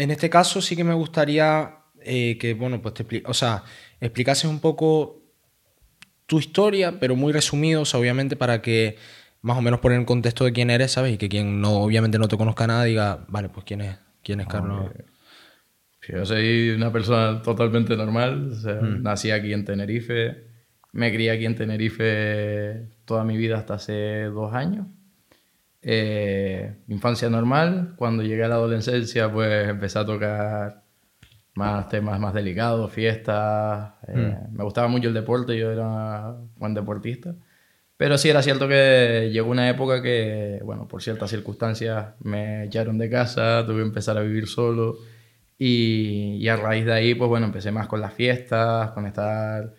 en este caso sí que me gustaría eh, que, bueno, pues te o sea, explicases un poco tu historia, pero muy resumido, o sea, obviamente para que más o menos poner en contexto de quién eres, ¿sabes? Y que quien no, obviamente no te conozca nada diga, vale, pues quién es, quién es Carlos. Yo soy una persona totalmente normal. o sea, Nací aquí en Tenerife. Me crié aquí en Tenerife toda mi vida hasta hace dos años. Eh, infancia normal. Cuando llegué a la adolescencia, pues empecé a tocar más temas más delicados, fiestas. eh, Me gustaba mucho el deporte, yo era buen deportista. Pero sí era cierto que llegó una época que, bueno, por ciertas circunstancias me echaron de casa, tuve que empezar a vivir solo. Y, y a raíz de ahí, pues bueno, empecé más con las fiestas, con estar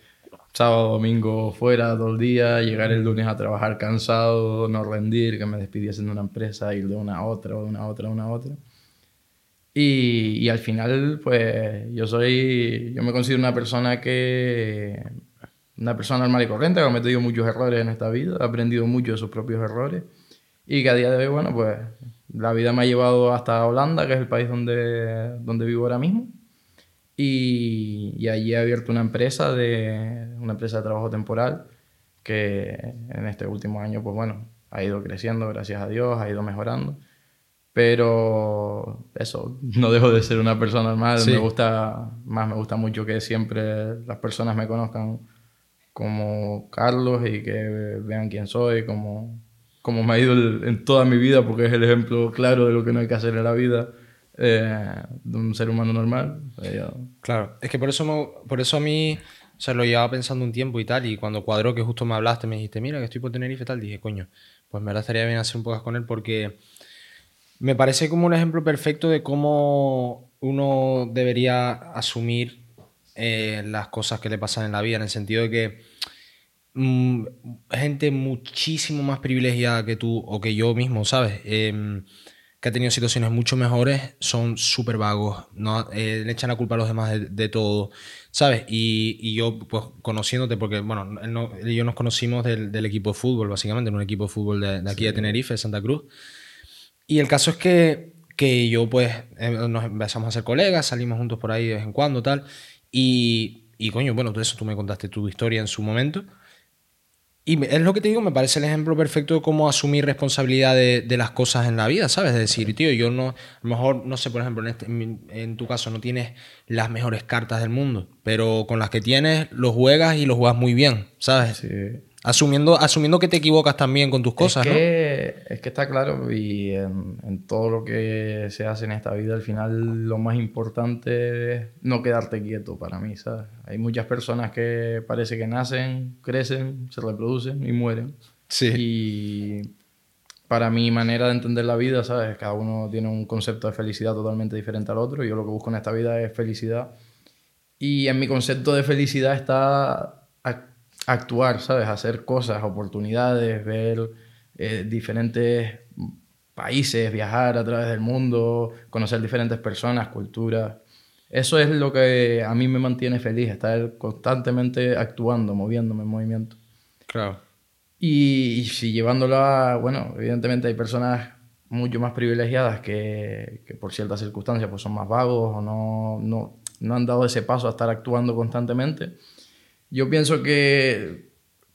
sábado, domingo fuera todo el día, llegar el lunes a trabajar cansado, no rendir, que me despidiesen de una empresa, ir de una a otra, de una a otra, a una a otra. Y, y al final, pues yo soy, yo me considero una persona que, una persona normal y corriente, que ha cometido muchos errores en esta vida, ha aprendido mucho de sus propios errores y que a día de hoy, bueno, pues la vida me ha llevado hasta Holanda, que es el país donde, donde vivo ahora mismo. Y, y allí he abierto una empresa, de, una empresa de trabajo temporal que en este último año, pues bueno, ha ido creciendo, gracias a Dios, ha ido mejorando. Pero eso, no dejo de ser una persona normal. Sí. Me gusta, más me gusta mucho que siempre las personas me conozcan como Carlos y que vean quién soy, como, como me ha ido el- en toda mi vida, porque es el ejemplo claro de lo que no hay que hacer en la vida eh, de un ser humano normal. Eh, Claro, es que por eso, me- por eso a mí, o sea, lo llevaba pensando un tiempo y tal, y cuando cuadró que justo me hablaste, me dijiste, mira, que estoy por Tenerife tal, dije, coño, pues me verdad estaría bien hacer un podcast con él porque me parece como un ejemplo perfecto de cómo uno debería asumir eh, las cosas que le pasan en la vida, en el sentido de que mm, gente muchísimo más privilegiada que tú o que yo mismo, ¿sabes? Em, que ha tenido situaciones mucho mejores, son súper vagos, ¿no? Eh, le echan la culpa a los demás de, de todo, ¿sabes? Y, y yo, pues, conociéndote, porque, bueno, él, no- él y yo nos conocimos del, del equipo de fútbol, básicamente, en un equipo de fútbol de, de aquí de Tenerife, de Santa Cruz. Y el caso es que, que yo, pues, eh, nos empezamos a ser colegas, salimos juntos por ahí de vez en cuando, tal. Y, y coño, bueno, todo eso tú me contaste tu historia en su momento. Y es lo que te digo, me parece el ejemplo perfecto de cómo asumir responsabilidad de, de las cosas en la vida, ¿sabes? Es decir, tío, yo no, a lo mejor, no sé, por ejemplo, en, este- en tu caso no tienes las mejores cartas del mundo, pero con las que tienes los juegas y los juegas muy bien, ¿sabes? sí. Asumiendo, asumiendo que te equivocas también con tus cosas, es que, Es que está claro y en, en todo lo que se hace en esta vida, al final lo más importante es no quedarte quieto para mí, ¿sabes? Hay muchas personas que parece que nacen, crecen, se reproducen y mueren. Sí. Y para mi manera de entender la vida, ¿sabes? Cada uno tiene un concepto de felicidad totalmente diferente al otro. Yo lo que busco en esta vida es felicidad. Y en mi concepto de felicidad está actuar, ¿sabes? Hacer cosas, oportunidades, ver eh, diferentes países, viajar a través del mundo, conocer diferentes personas, culturas. Eso es lo que a mí me mantiene feliz, estar constantemente actuando, moviéndome en movimiento. Claro. Y, y si llevándolo a, bueno, evidentemente hay personas mucho más privilegiadas que, que por ciertas circunstancias pues son más vagos o no, no, no han dado ese paso a estar actuando constantemente. Yo pienso que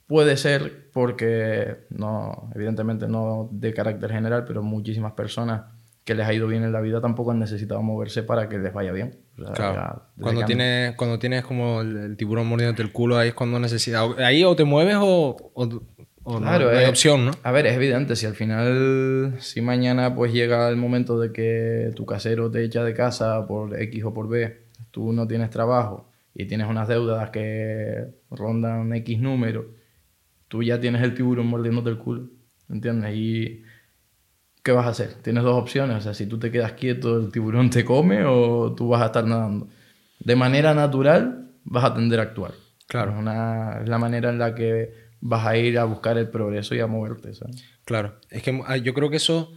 puede ser porque, no, evidentemente no de carácter general, pero muchísimas personas que les ha ido bien en la vida tampoco han necesitado moverse para que les vaya bien. O sea, Claro. ya, Cuando tienes, cuando tienes como el, el tiburón mordiéndote el culo, ahí es cuando necesitas. Ahí o te mueves o, o, o no- Claro, no, hay eh, opción, ¿no? A ver, es evidente, si al final, si mañana pues llega el momento de que tu casero te echa de casa por X o por B, tú no tienes trabajo y tienes unas deudas que rondan X número, tú ya tienes el tiburón mordiéndote el culo, ¿entiendes? Y ¿qué vas a hacer? Tienes dos opciones, o sea, si tú te quedas quieto, el tiburón te come o tú vas a estar nadando. De manera natural vas a tender a actuar. Claro. Es, una, es la manera en la que vas a ir a buscar el progreso y a moverte, ¿sabes? Claro. Es que ah, yo creo que eso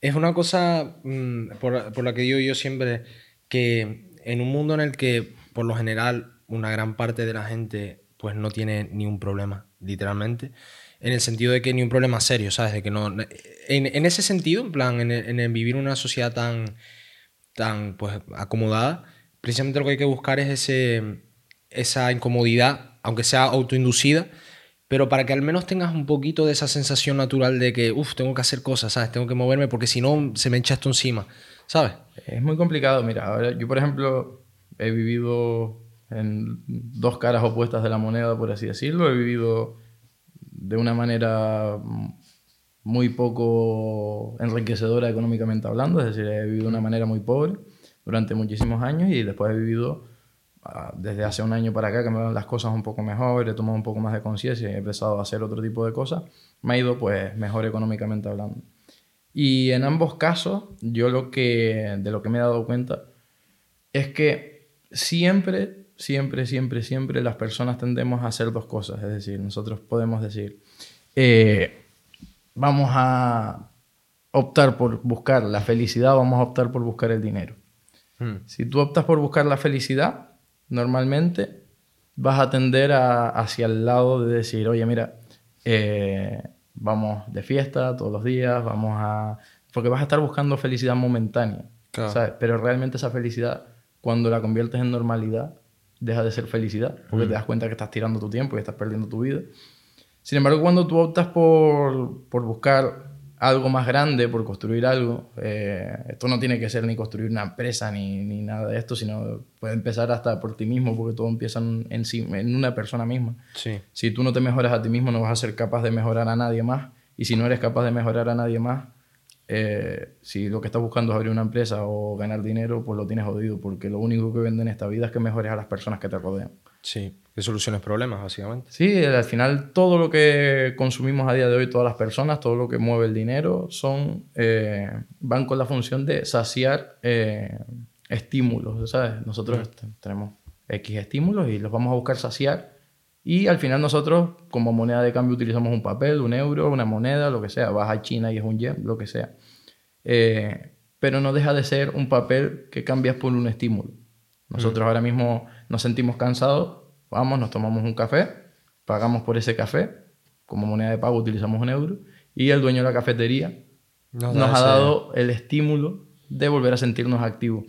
es una cosa mm, por, por la que digo yo siempre que en un mundo en el que, por lo general, una gran parte de la gente pues no tiene ni un problema, literalmente. En el sentido de que ni un problema serio, ¿sabes? De que no. En, ese sentido, en plan, en vivir una sociedad tan tan pues, acomodada, precisamente lo que hay que buscar es ese, esa incomodidad, aunque sea autoinducida, pero para que al menos tengas un poquito de esa sensación natural de que, uff, tengo que hacer cosas, ¿sabes? Tengo que moverme porque si no se me echa esto encima, ¿sabes? Es muy complicado, mira, ahora yo por ejemplo he vivido en dos caras opuestas de la moneda, por así decirlo, he vivido de una manera muy poco enriquecedora económicamente hablando, es decir, he vivido de una manera muy pobre durante muchísimos años y después he vivido Ah, desde hace un año para acá que me van las cosas un poco mejor, he tomado un poco más de conciencia y he empezado a hacer otro tipo de cosas, me ha ido pues mejor económicamente hablando. Y en ambos casos, yo lo que, de lo que me he dado cuenta es que siempre, siempre, siempre, siempre las personas tendemos a hacer dos cosas. Es decir, nosotros podemos decir, eh, vamos a optar por buscar la felicidad, vamos a optar por buscar el dinero. Hmm. Si tú optas por buscar la felicidad, normalmente vas a tender hacia el lado de decir, oye, mira, eh, vamos de fiesta todos los días, vamos a... Porque vas a estar buscando felicidad momentánea, ¿sabes? Pero realmente esa felicidad, cuando la conviertes en normalidad, deja de ser felicidad, porque te das cuenta que estás tirando tu tiempo y estás perdiendo tu vida. Sin embargo, cuando tú optas por, por buscar algo más grande, por construir algo. Eh, esto no tiene que ser ni construir una empresa ni, ni, nada de esto, sino puede empezar hasta por ti mismo, porque todo empieza en, en una persona misma. Sí. Si tú no te mejoras a ti mismo, no vas a ser capaz de mejorar a nadie más. Y si no eres capaz de mejorar a nadie más, eh, si lo que estás buscando es abrir una empresa o ganar dinero, pues lo tienes jodido, porque lo único que vende en esta vida es que mejores a las personas que te rodean. Sí, que soluciones problemas, básicamente. Sí, al final todo lo que consumimos a día de hoy, todas las personas, todo lo que mueve el dinero, son eh, van con la función de saciar eh, estímulos, ¿sabes? Nosotros tenemos X estímulos y los vamos a buscar saciar y al final nosotros como moneda de cambio utilizamos un papel, un euro, una moneda, lo que sea. Vas a China y es un yen, lo que sea. Eh, pero no deja de ser un papel que cambias por un estímulo. Nosotros mm. ahora mismo nos sentimos cansados, vamos, nos tomamos un café, pagamos por ese café, como moneda de pago utilizamos un euro, y el dueño de la cafetería nos, ha dado el estímulo de volver a sentirnos activos.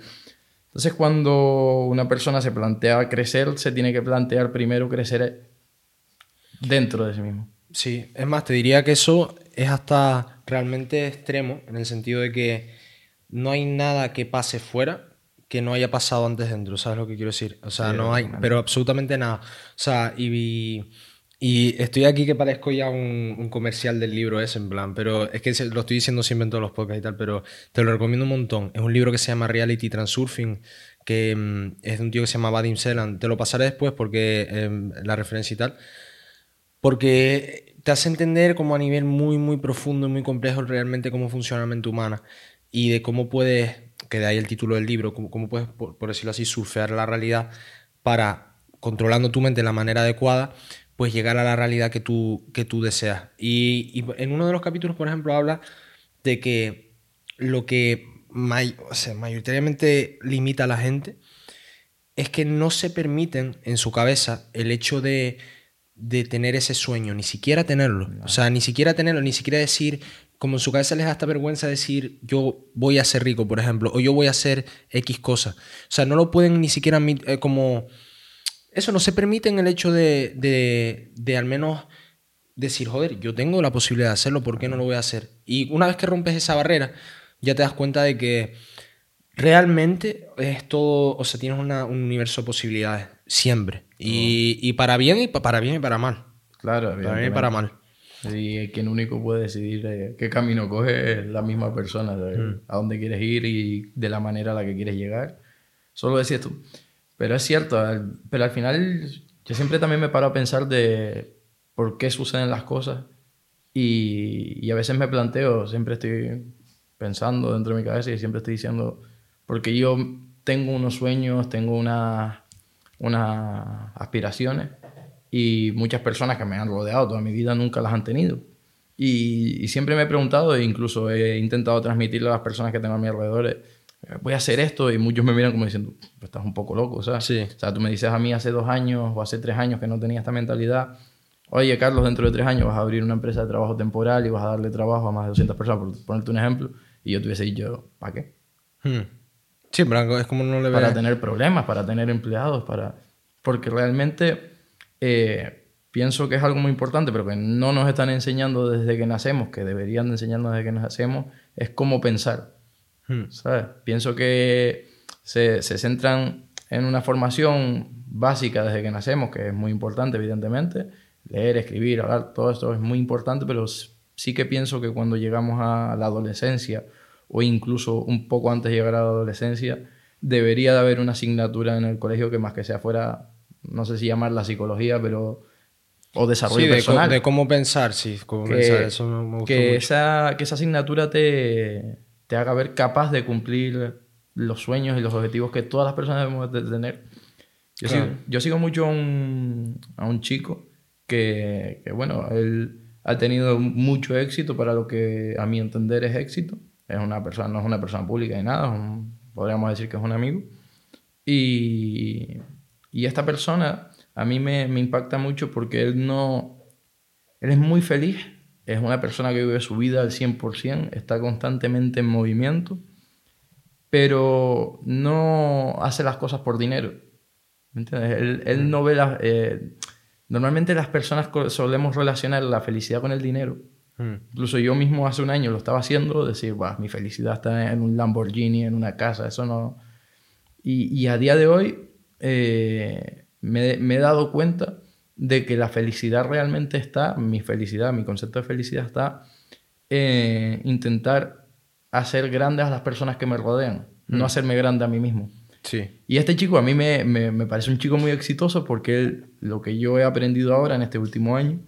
Entonces, cuando una persona se plantea crecer, se tiene que plantear primero crecer dentro de sí mismo. Sí, es más, te diría que eso es hasta realmente extremo, en el sentido de que no hay nada que pase fuera que no haya pasado antes dentro, ¿sabes lo que quiero decir? O sea, no hay, pero absolutamente nada. O sea, y, y estoy aquí que parezco ya un, comercial del libro ese, en plan, pero es que lo estoy diciendo siempre en todos los podcasts y tal, pero te lo recomiendo un montón. Es un libro que se llama Reality Transurfing, que mm, es de un tío que se llama Vadim Selan. Te lo pasaré después porque em, la referencia y tal. Porque te hace entender como a nivel muy, muy profundo y muy complejo realmente cómo funciona la mente humana y de cómo puedes, que de ahí el título del libro, cómo, puedes, por, decirlo así, surfear la realidad para, controlando tu mente de la manera adecuada, pues llegar a la realidad que tú, que tú deseas. Y, en uno de los capítulos, por ejemplo, habla de que lo que mayoritariamente limita a la gente es que no se permiten en su cabeza el hecho de de tener ese sueño, ni siquiera tenerlo. O sea, ni siquiera tenerlo, ni siquiera decir, como en su cabeza les da esta vergüenza decir, yo voy a ser rico, por ejemplo, o yo voy a hacer X cosa. O sea, no lo pueden ni siquiera eh, como... Eso no se permite en el hecho de, de, de al menos decir, joder, yo tengo la posibilidad de hacerlo, ¿por qué no lo voy a hacer? Y una vez que rompes esa barrera, ya te das cuenta de que realmente es todo, o sea, tienes un universo de posibilidades, siempre. Y, y, para bien y para bien y para mal. Claro, para bien y para mal. Y quien único puede decidir eh, qué camino coge es la misma persona, mm. a dónde quieres ir y de la manera a la que quieres llegar. Solo decías tú. Pero es cierto, pero al final yo siempre también me paro a pensar de por qué suceden las cosas y, y a veces me planteo, siempre estoy pensando dentro de mi cabeza y siempre estoy diciendo, porque yo tengo unos sueños, tengo unas unas aspiraciones y muchas personas que me han rodeado toda mi vida nunca las han tenido. Y, siempre me he preguntado e incluso he intentado transmitirle a las personas que tengo a mi alrededor, eh, voy a hacer esto y muchos me miran como diciendo, estás un poco loco, ¿sabes? Sí. O sea, tú me dices a mí hace dos años o hace tres años que no tenía esta mentalidad, oye Carlos, dentro de tres años vas a abrir una empresa de trabajo temporal y vas a darle trabajo a más de 200 personas, por ponerte un ejemplo, y yo te hubiese dicho, ¿para qué? Hmm. Sí, pero es como no le Para tener problemas, para tener empleados, para... Porque realmente eh, pienso que es algo muy importante, pero que no nos están enseñando desde que nacemos, que deberían enseñarnos desde que nacemos, es cómo pensar. Hmm. ¿Sabes? Pienso que se, se centran en una formación básica desde que nacemos, que es muy importante, evidentemente. Leer, escribir, hablar, todo esto es muy importante, pero sí que pienso que cuando llegamos a la adolescencia o incluso un poco antes de llegar a la adolescencia, debería de haber una asignatura en el colegio que más que sea fuera, no sé si llamar la psicología, pero o desarrollo sí, personal. de cómo pensar, sí, cómo que, pensar, eso me, que Esa, que esa asignatura te, te haga ver capaz de cumplir los sueños y los objetivos que todas las personas debemos de tener. Yo, sigo, yo sigo mucho a un, a un chico que, que, bueno, él ha tenido mucho éxito para lo que a mi entender es éxito. Es una persona, no es una persona pública ni nada, podríamos decir que es un amigo. Y, y esta persona a mí me, me, impacta mucho porque él no... Él es muy feliz, es una persona que vive su vida al 100%, está constantemente en movimiento, pero no hace las cosas por dinero. ¿Me entiendes? Él, él no ve las... Eh, normalmente las personas solemos relacionar la felicidad con el dinero Hmm. Incluso yo mismo hace un año lo estaba haciendo, decir, mi felicidad está en un Lamborghini, en una casa, eso no... Y, y a día de hoy eh, me, me, he dado cuenta de que la felicidad realmente está, mi felicidad, mi concepto de felicidad está en intentar hacer grandes a las personas que me rodean, no hmm. hacerme grande a mí mismo. Sí. Y este chico a mí me, me, me, parece un chico muy exitoso porque él, lo que yo he aprendido ahora en este último año,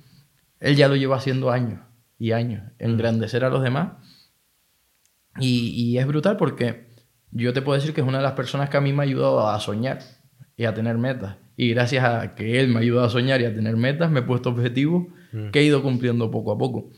él ya lo lleva haciendo años y años, engrandecer a los demás. Y, y, es brutal porque yo te puedo decir que es una de las personas que a mí me ha ayudado a soñar y a tener metas. Y gracias a que él me ha ayudado a soñar y a tener metas, me he puesto objetivos mm. que he ido cumpliendo poco a poco.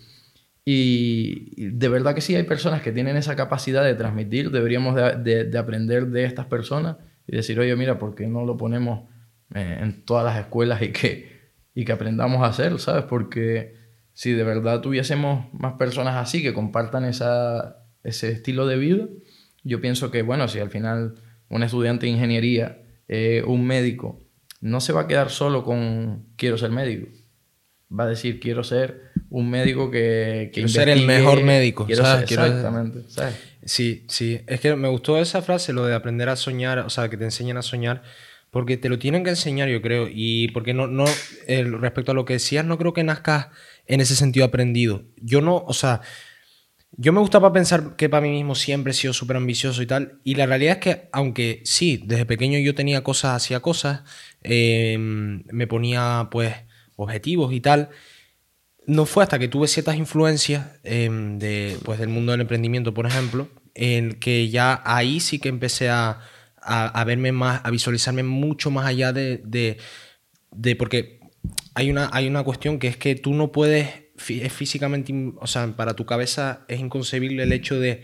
Y de verdad que sí, hay personas que tienen esa capacidad de transmitir. Deberíamos de, de, aprender de estas personas y decir, oye, mira, ¿por qué no lo ponemos eh, en todas las escuelas y que, y que aprendamos a hacer, ¿sabes? Porque si de verdad tuviésemos más personas así que compartan esa, ese estilo de vida, yo pienso que, bueno, si al final un estudiante de ingeniería, eh, un médico, no se va a quedar solo con quiero ser médico. Va a decir quiero ser un médico que... que quiero ser el mejor médico. Quiero Ser, exactamente. Sí, sí. Es que me gustó esa frase, lo de aprender a soñar, o sea, que te enseñan a soñar porque te lo tienen que enseñar, yo creo. Y porque no, no respecto a lo que decías, no creo que nazcas en ese sentido aprendido. Yo no, o sea, yo me gustaba pensar que para mí mismo siempre he sido súper ambicioso y tal. Y la realidad es que, aunque sí, desde pequeño yo tenía cosas, hacía cosas, em, me ponía pues objetivos y tal. No fue hasta que tuve ciertas influencias em, de, pues, del mundo del emprendimiento, por ejemplo, en que ya ahí sí que empecé a a, verme más, a visualizarme mucho más allá de, de, porque hay una, hay una cuestión que es que tú no puedes, es físicamente, o sea, para tu cabeza es inconcebible el hecho de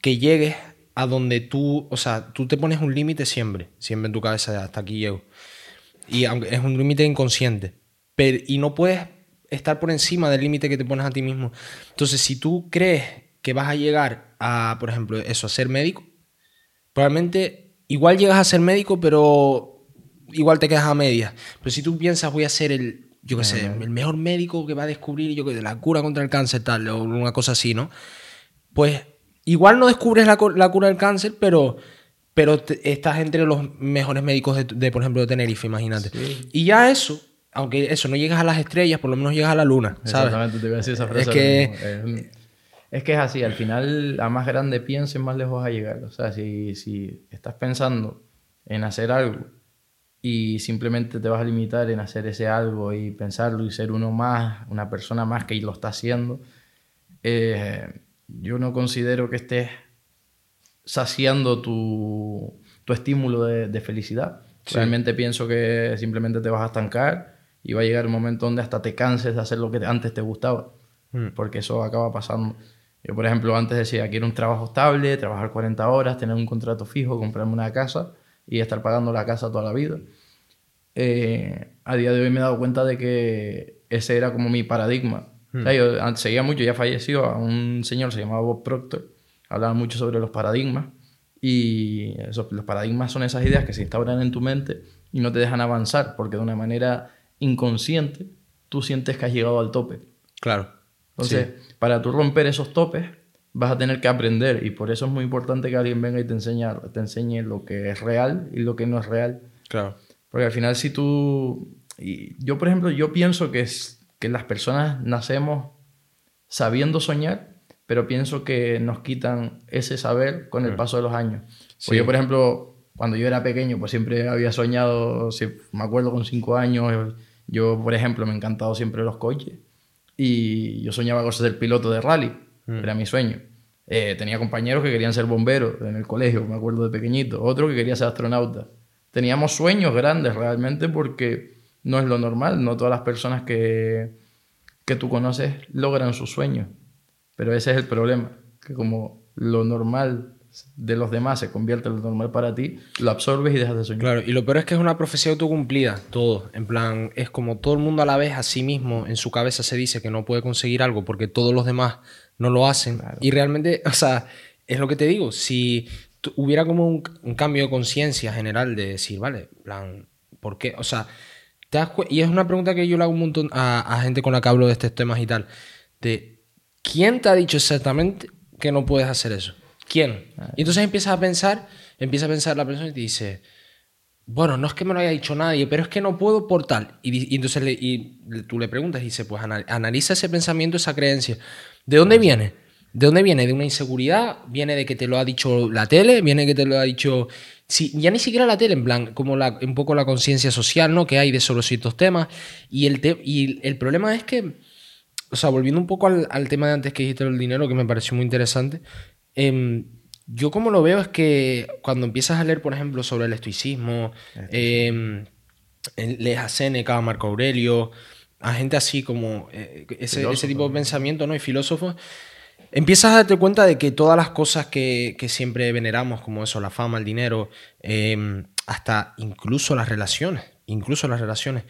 que llegues a donde tú, o sea, tú te pones un límite siempre, siempre en tu cabeza, hasta aquí llego. Y aunque es un límite inconsciente, pero, y no puedes estar por encima del límite que te pones a ti mismo. Entonces, si tú crees que vas a llegar a, por ejemplo, eso, a ser médico, probablemente igual llegas a ser médico, pero igual te quedas a medias. Pero si tú piensas, voy a ser el, yo qué sé, el mejor médico que va a descubrir yo que la cura contra el cáncer, tal, o una cosa así, ¿no? Pues igual no descubres la, cura del cáncer, pero, pero estás entre los mejores médicos de, por ejemplo, de Tenerife, imagínate. Y ya eso, aunque eso, no llegas a las estrellas, por lo menos llegas a la luna, ¿sabes? Exactamente, te voy a decir esa frase. Es que... Es que es así, al final, a más grande pienses, más lejos vas a llegar. O sea, si, si estás pensando en hacer algo y simplemente te vas a limitar en hacer ese algo y pensarlo y ser uno más, una persona más que lo está haciendo, eh, yo no considero que estés saciando tu, tu estímulo de, de felicidad. Realmente pienso que simplemente te vas a estancar y va a llegar un momento donde hasta te canses de hacer lo que antes te gustaba, mm. porque eso acaba pasando. Yo, por ejemplo, antes decía, quiero un trabajo estable, trabajar 40 horas, tener un contrato fijo, comprarme una casa y estar pagando la casa toda la vida. Eh, a día de hoy me he dado cuenta de que ese era como mi paradigma. Hmm. yo seguía mucho, ya falleció, a un señor, se llamaba Bob Proctor, hablaba mucho sobre los paradigmas Y eso, los paradigmas son esas ideas que se instauran en tu mente y no te dejan avanzar, porque de una manera inconsciente tú sientes que has llegado al tope. Claro. Entonces, para tú romper esos topes, vas a tener que aprender y por eso es muy importante que alguien venga y te enseñe, te enseñe lo que es real y lo que no es real. Claro. Porque al final si tú... Y yo, por ejemplo, yo pienso que, es, que las personas nacemos sabiendo soñar, pero pienso que nos quitan ese saber con el paso de los años. Pues yo, por ejemplo, cuando yo era pequeño, pues siempre había soñado, si, me acuerdo con cinco años, yo, por ejemplo, me encantado siempre los coches y yo soñaba con ser piloto de rally Mm. Era mi sueño. Eh, tenía compañeros que querían ser bomberos en el colegio, me acuerdo de pequeñito. Otro que quería ser astronauta. Teníamos sueños grandes realmente porque no es lo normal. No todas las personas que, que tú conoces logran sus sueños. Pero ese es el problema. Que como lo normal de los demás se convierte en lo normal para ti, lo absorbes y dejas de soñar. Claro, y lo peor es que es una profecía autocumplida, todo. En plan, es como todo el mundo a la vez a sí mismo en su cabeza se dice que no puede conseguir algo porque todos los demás no lo hacen. Y realmente, o sea, es lo que te digo, si hubiera como un, cambio de conciencia general de decir, vale, plan, ¿por qué? O sea, y es una pregunta que yo le hago un montón a, gente con la que hablo de estos temas y tal, de ¿quién te ha dicho exactamente que no puedes hacer eso? ¿Quién? Y entonces empiezas a pensar, empieza a pensar la persona y te dice, bueno, no es que me lo haya dicho nadie, pero es que no puedo por tal. Y, entonces y tú le preguntas y dice, pues analiza ese pensamiento, esa creencia. ¿De dónde viene? ¿De dónde viene? ¿De una inseguridad? ¿Viene de que te lo ha dicho la tele? ¿Viene de que te lo ha dicho... Sí, ya ni siquiera la tele, en plan, como la, un poco la conciencia social, ¿no? Que hay de solo ciertos temas. Y el, y el problema es que, o sea, volviendo un poco al, tema de antes que dijiste el dinero, que me pareció muy interesante, em, yo como lo veo es que cuando empiezas a leer, por ejemplo, sobre el estoicismo, eh, lees a Seneca, Marco Aurelio, a gente así como eh, ese, tipo de pensamiento, ¿no? Y filósofos, empiezas a darte cuenta de que todas las cosas que, siempre veneramos, como eso, la fama, el dinero, em, hasta incluso las relaciones, incluso las relaciones,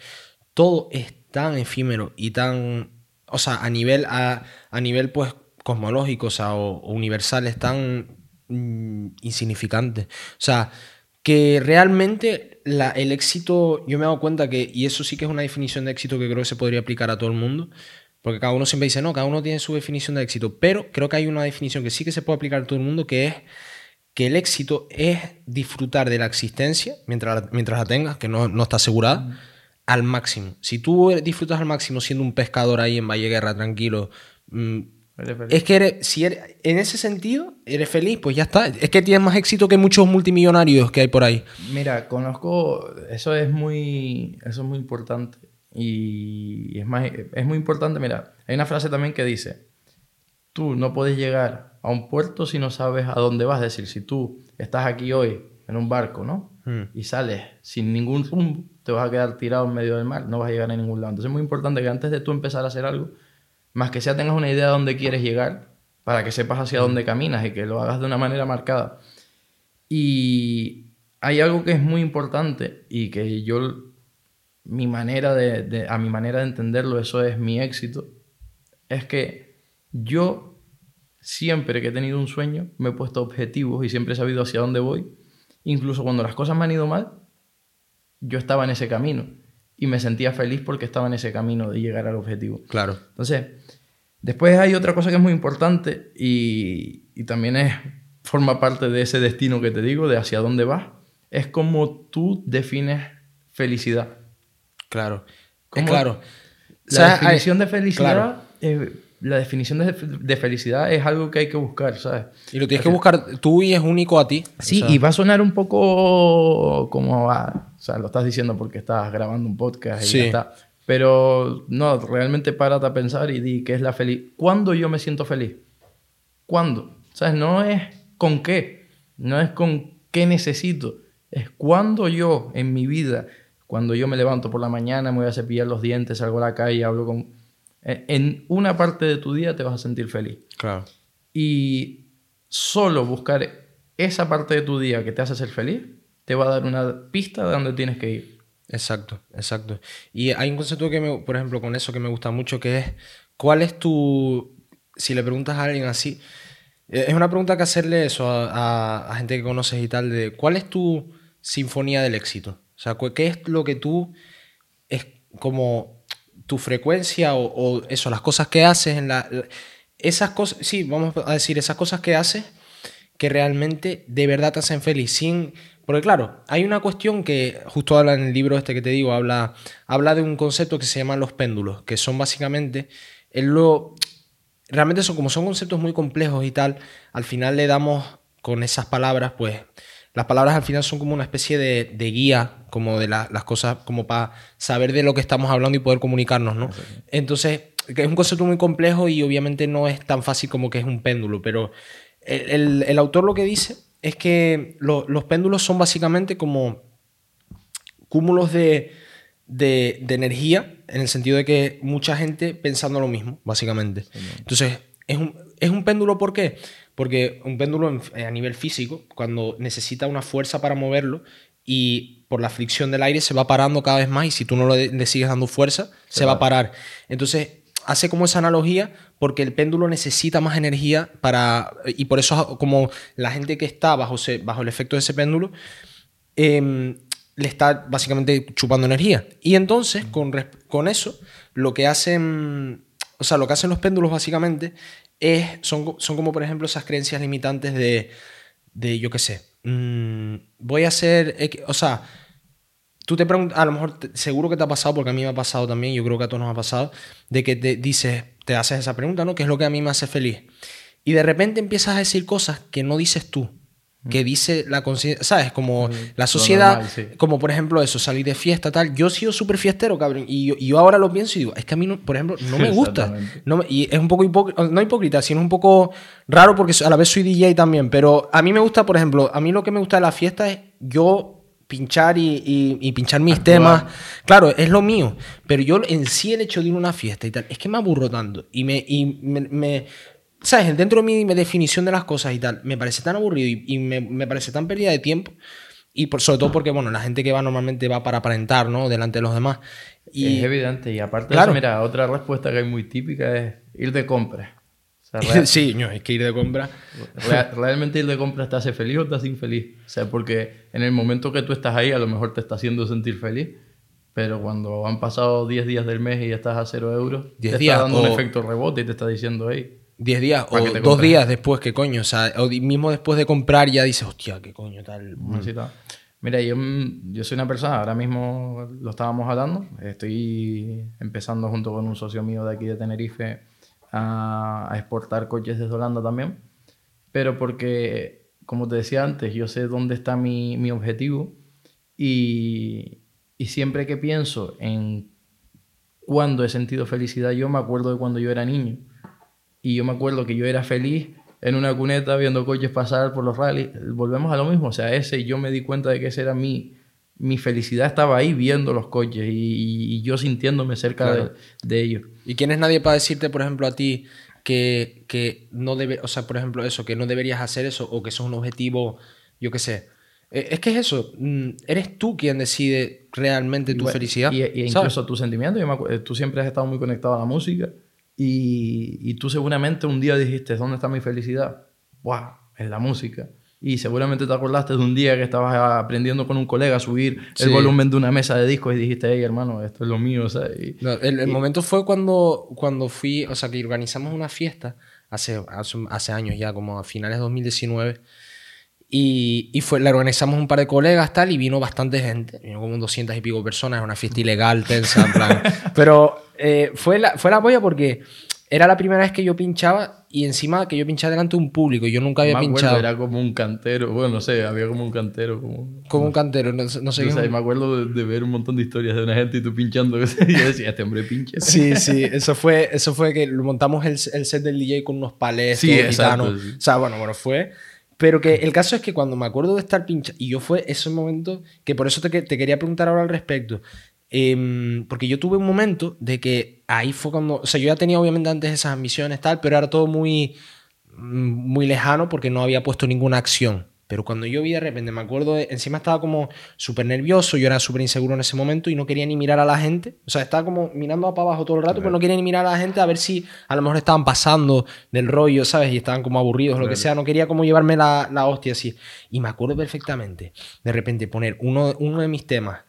todo es tan efímero y tan, o sea, a nivel, a, nivel pues cosmológico, o, sea, o, universal, es tan mm, insignificante. O sea, que realmente el éxito, yo me he dado cuenta que, y eso sí que es una definición de éxito que creo que se podría aplicar a todo el mundo, porque cada uno siempre dice, no, cada uno tiene su definición de éxito, pero creo que hay una definición que sí que se puede aplicar a todo el mundo, que es que el éxito es disfrutar de la existencia mientras, mientras la tengas, que no, no está asegurada, al máximo. Si tú disfrutas al máximo siendo un pescador ahí en Valle Guerra, tranquilo, es que si en ese sentido eres feliz, pues ya está. Es que tienes más éxito que muchos multimillonarios que hay por ahí. Mira, conozco, eso es muy, eso es muy importante. Y es, más, es muy importante, mira, hay una frase también que dice, tú no puedes llegar a un puerto si no sabes a dónde vas. Es decir, si tú estás aquí hoy en un barco, ¿no? Hmm. Y sales sin ningún rumbo, te vas a quedar tirado en medio del mar, no vas a llegar a ningún lado. Entonces es muy importante que antes de tú empezar a hacer algo, más que sea tengas una idea de dónde quieres llegar, para que sepas hacia dónde caminas y que lo hagas de una manera marcada. Y hay algo que es muy importante y que yo, mi manera de, a mi manera de entenderlo, eso es mi éxito, es que yo siempre que he tenido un sueño me he puesto objetivos y siempre he sabido hacia dónde voy. Incluso cuando las cosas me han ido mal, yo estaba en ese camino y me sentía feliz porque estaba en ese camino de llegar al objetivo. Claro. Entonces, después hay otra cosa que es muy importante y, y también es, forma parte de ese destino que te digo, de hacia dónde vas, es cómo tú defines felicidad. Claro. claro. La definición de felicidad la definición de, felicidad es algo que hay que buscar, ¿sabes? Y lo tienes que buscar tú y es único a ti. Sí, y va a sonar un poco como, o sea, lo estás diciendo porque estás grabando un podcast y ya está. Pero no, realmente párate a pensar y di qué es la felicidad. ¿Cuándo yo me siento feliz? ¿Cuándo? ¿Sabes? No es con qué, no es con qué necesito, es cuando yo en mi vida, cuando yo me levanto por la mañana, me voy a cepillar los dientes, salgo a la calle, hablo con eh, en una parte de tu día te vas a sentir feliz. Claro. Y solo buscar esa parte de tu día que te hace ser feliz te va a dar una pista de dónde tienes que ir. Exacto, exacto. Y hay un concepto que, me, por ejemplo, con eso que me gusta mucho, que es, ¿cuál es tu, si le preguntas a alguien así, Eh, Es una pregunta que hacerle eso a, gente que conoces y tal, de ¿cuál es tu sinfonía del éxito? O sea, ¿qué es lo que tú es como tu frecuencia o, o eso, las cosas que haces en la... Esas cosas, sí, vamos a decir, esas cosas que haces que realmente de verdad te hacen feliz. Sin, porque claro, hay una cuestión que justo habla en el libro este que te digo, habla, habla de un concepto que se llama los péndulos, que son básicamente, él lo, realmente son como son conceptos muy complejos y tal, al final le damos con esas palabras, pues las palabras al final son como una especie de, de guía, como de la- las cosas, como para saber de lo que estamos hablando y poder comunicarnos, ¿no? Entonces, que es un concepto muy complejo y obviamente no es tan fácil como que es un péndulo, pero el, el- el autor lo que dice es que lo- los péndulos son básicamente como cúmulos de, de- de energía, en el sentido de que mucha gente pensando lo mismo, básicamente. Entonces, es un, es un péndulo, ¿por qué? Porque un péndulo en- a nivel físico, cuando necesita una fuerza para moverlo y por la fricción del aire se va parando cada vez más y si tú no le, le sigues dando fuerza, se, va a parar. Entonces, hace como esa analogía porque el péndulo necesita más energía para... Y por eso como la gente que está bajo, bajo el efecto de ese péndulo, em, le está básicamente chupando energía. Y entonces, con, con eso, lo que hacen, o sea, lo que hacen los péndulos básicamente es, son, son como, por ejemplo, esas creencias limitantes de, de yo qué sé, mm, voy a hacer, o sea, tú te preguntas, a lo mejor te- seguro que te ha pasado, porque a mí me ha pasado también, yo creo que a todos nos ha pasado, de que te dices, te haces esa pregunta, ¿no? ¿Qué es lo que a mí me hace feliz? Y de repente empiezas a decir cosas que no dices tú, que dice la conciencia, ¿sabes? Como la sociedad, normal, sí. como por ejemplo eso, salir de fiesta, tal. Yo he sido súper fiestero, cabrón, y yo, y yo ahora lo pienso y digo, es que a mí, no, por ejemplo, no me gusta. No me- y es un poco hipócrita, no hipócrita, sino un poco raro porque a la vez soy DJ también. Pero a mí me gusta, por ejemplo, a mí lo que me gusta de la fiesta es yo pinchar y, y- y pinchar mis Actuar. temas. Claro, es lo mío. Pero yo en sí el hecho de ir a una fiesta y tal, es que me aburro tanto. Y me. Y me, me- ¿Sabes? Dentro de mi definición de las cosas y tal, me parece tan aburrido y, y me, me parece tan pérdida de tiempo. Y por, sobre todo porque, bueno, la gente que va normalmente va para aparentar, ¿no? Delante de los demás. Y, Es evidente. Y aparte Claro. de eso, mira, otra respuesta que hay muy típica es ir de compras. O sea, real- sí, no, es que ir de compra. Real- realmente ir de compras te hace feliz o te hace infeliz. O sea, porque en el momento que tú estás ahí, a lo mejor te está haciendo sentir feliz. Pero cuando han pasado 10 días del mes y estás a 0 euros, 10 te días, está dando un o- efecto rebote y te está diciendo, hey, 10 días o ¿Para qué te dos compras? días después, ¿qué coño? O sea, o mismo después de comprar ya dices, hostia, qué coño, tal. Así está. Mira, yo, mm, yo soy una persona, ahora mismo lo estábamos hablando, estoy empezando junto con un socio mío de aquí de Tenerife a, exportar coches desde Holanda también, pero porque, como te decía antes, yo sé dónde está mi, mi objetivo y, y siempre que pienso en cuándo he sentido felicidad, yo me acuerdo de cuando yo era niño. Y yo me acuerdo que yo era feliz en una cuneta viendo coches pasar por los rallies. Volvemos a lo mismo. O sea, ese yo me di cuenta de que esa era mi, mi felicidad. Estaba ahí viendo los coches y, y yo sintiéndome cerca Claro. de, de ellos. ¿Y quién es nadie para decirte, por ejemplo, a ti que, que no debe, o sea, por ejemplo, eso, que no deberías hacer eso o que eso es un objetivo, yo qué sé? Eh, Es que es eso, mm, eres tú quien decide realmente tu felicidad. Y, y ¿sabes? incluso tus sentimientos. Eh, tú siempre has estado muy conectado a la música y, y tú seguramente un día dijiste, ¿dónde está mi felicidad? ¡Wow! En la música. Y seguramente te acordaste de un día que estabas aprendiendo con un colega a subir Sí. el volumen de una mesa de discos y dijiste, hey hermano, esto es lo mío, ¿sabes? Y- No, el, el momento fue cuando, cuando fui, o sea, que organizamos una fiesta hace, hace, hace años ya, como a finales de 2019. Y, y fue, la organizamos un par de colegas tal y vino bastante gente, vino como 200 y pico personas, una fiesta ilegal, tensa, en plan. Pero eh, fue, la, fue la polla porque era la primera vez que yo pinchaba y encima que yo pinchaba delante de un público, yo nunca había acuerdo, pinchado era como un cantero, bueno, no sé, había como un cantero, como... como un cantero, no, sé- no sé O sea, me acuerdo de, de ver un montón de historias de una gente y tú pinchando. y yo decía, este hombre pinche. Sí, sí, eso fue, eso fue que montamos el, el set del DJ con unos palés, Sí, exacto, sí. O sea, bueno, bueno, fue. Pero que el caso es que cuando me acuerdo de estar pincha, y yo fue ese momento, que por eso te, te quería preguntar ahora al respecto. Em, porque yo tuve un momento de que ahí fue cuando, o sea, yo ya tenía obviamente antes esas ambiciones tal, pero era todo muy, mm, muy lejano porque no había puesto ninguna acción. Pero cuando yo vi de repente, me acuerdo, de- encima estaba como súper nervioso, yo era súper inseguro en ese momento y no quería ni mirar a la gente. O sea, estaba como mirando para abajo todo el rato, pero no quería ni mirar a la gente a ver si a lo mejor estaban pasando del rollo, ¿sabes? Y estaban como aburridos, lo que sea. No quería como llevarme la, la hostia así. Y me acuerdo perfectamente, de repente, poner uno, uno de mis temas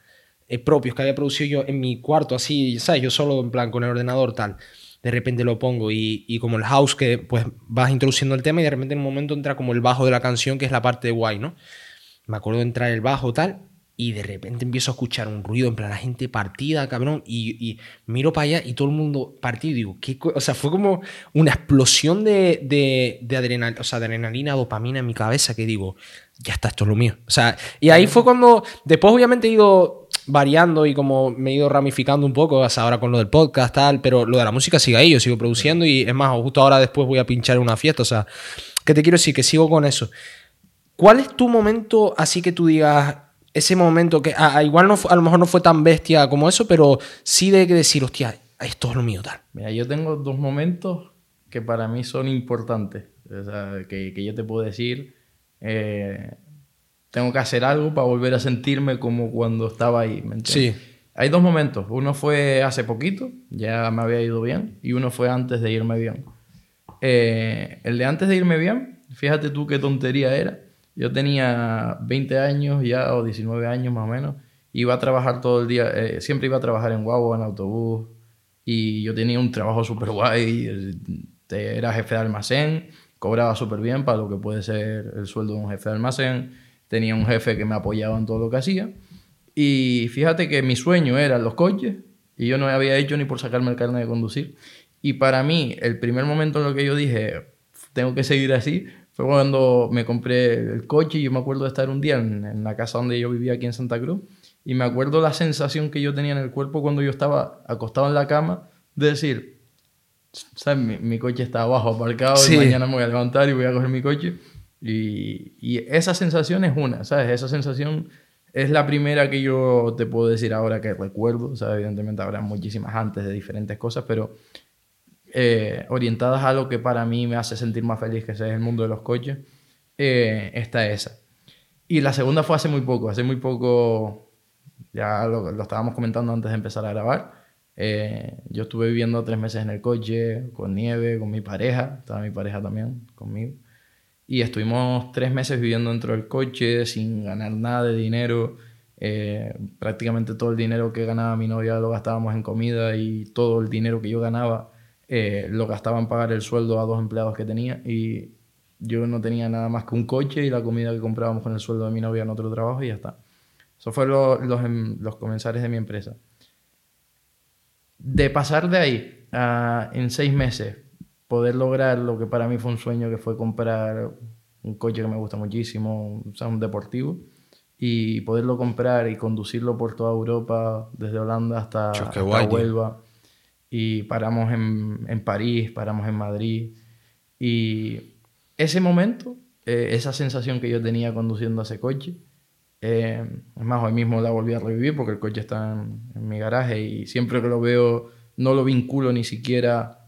eh, propios que había producido yo en mi cuarto, así, ¿sabes? Yo solo en plan con el ordenador, tal. De repente lo pongo y, y como el house que pues vas introduciendo el tema y de repente en un momento entra como el bajo de la canción que es la parte de guay, ¿no? Me acuerdo de entrar el bajo tal y de repente empiezo a escuchar un ruido en plan la gente partida, cabrón, y, y miro para allá y todo el mundo partido y digo, ¿qué o sea, fue como una explosión de, de, de adrenalina, o sea, de adrenalina, dopamina en mi cabeza que digo, ya está, esto es lo mío. O sea, y ahí fue cuando, después obviamente he ido variando y como me he ido ramificando un poco, sea, ahora con lo del podcast, tal, pero lo de la música sigue ahí, yo sigo produciendo y es más, justo ahora después voy a pinchar una fiesta, o sea, que te quiero decir que sigo con eso. ¿Cuál es tu momento así que tú digas, ese momento que a, a igual no, a lo mejor no fue tan bestia como eso, pero sí de que decir, hostia, esto es lo mío, tal? Mira, yo tengo dos momentos que para mí son importantes. O sea, que, que yo te puedo decir, eh, tengo que hacer algo para volver a sentirme como cuando estaba ahí. ¿me? Sí. Hay dos momentos. Uno fue hace poquito, ya me había ido bien, y uno fue antes de irme bien. Eh, el de antes de irme bien, fíjate tú qué tontería era. Yo tenía 20 años ya, o 19 años más o menos. Iba a trabajar todo el día, eh, siempre iba a trabajar en guagua, en autobús. Y yo tenía un trabajo súper guay. eh, Era jefe de almacén, cobraba súper bien para lo que puede ser el sueldo de un jefe de almacén. Tenía un jefe que me apoyaba en todo lo que hacía. Y fíjate que mi sueño era los coches y yo no había hecho ni por sacarme el carnet de conducir. Y para mí, el primer momento en lo que yo dije, tengo que seguir así, fue cuando me compré el coche y yo me acuerdo de estar un día en, en la casa donde yo vivía aquí en Santa Cruz y me acuerdo la sensación que yo tenía en el cuerpo cuando yo estaba acostado en la cama de decir, ¿sabes? Mi, mi coche está abajo aparcado Sí. y mañana me voy a levantar y voy a coger mi coche. Y, y esa sensación es una, ¿sabes? Esa sensación es la primera que yo te puedo decir ahora que recuerdo. Sea, evidentemente habrá muchísimas antes de diferentes cosas, pero eh, orientadas a lo que para mí me hace sentir más feliz, que es el mundo de los coches, eh, está esa. Y la segunda fue hace muy poco, hace muy poco, ya lo, lo estábamos comentando antes de empezar a grabar. eh, yo estuve viviendo tres meses en el coche, con nieve, con mi pareja, estaba mi pareja también conmigo. Y estuvimos tres meses viviendo dentro del coche sin ganar nada de dinero. Eh, prácticamente todo el dinero que ganaba mi novia lo gastábamos en comida y todo el dinero que yo ganaba eh, lo gastaba en pagar el sueldo a dos empleados que tenía. Y yo no tenía nada más que un coche y la comida que comprábamos con el sueldo de mi novia en otro trabajo y ya está. Eso fue lo- los, em- los comensales de mi empresa. De pasar de ahí a en seis meses poder lograr lo que para mí fue un sueño, que fue comprar un coche que me gusta muchísimo, o sea, un deportivo, y poderlo comprar y conducirlo por toda Europa, desde Holanda hasta, hasta. Huelva. Y paramos en, en París, paramos en Madrid. Y ese momento, eh, esa sensación que yo tenía conduciendo ese coche, eh, es más, hoy mismo la volví a revivir porque el coche está en, en mi garaje y siempre que lo veo no lo vinculo ni siquiera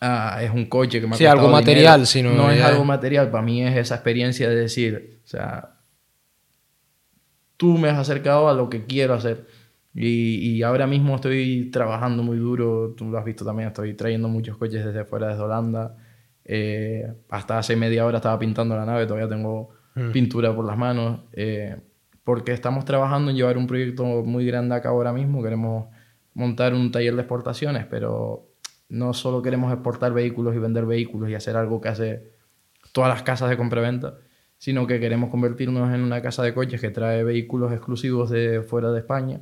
a es un coche que me ha Sí, algo material, sino No es algo material, para mí es esa experiencia de decir, o sea, tú me has acercado a lo que quiero hacer. Y, y ahora mismo estoy trabajando muy duro, tú lo has visto también, estoy trayendo muchos coches desde fuera, desde Holanda. Eh, hasta hace media hora estaba pintando la nave, todavía tengo pintura por las manos. eh, porque estamos trabajando en llevar un proyecto muy grande a cabo ahora mismo. Queremos montar un taller de exportaciones, pero no solo queremos exportar vehículos y vender vehículos y hacer algo que hace todas las casas de compraventa, sino que queremos convertirnos en una casa de coches que trae vehículos exclusivos de fuera de España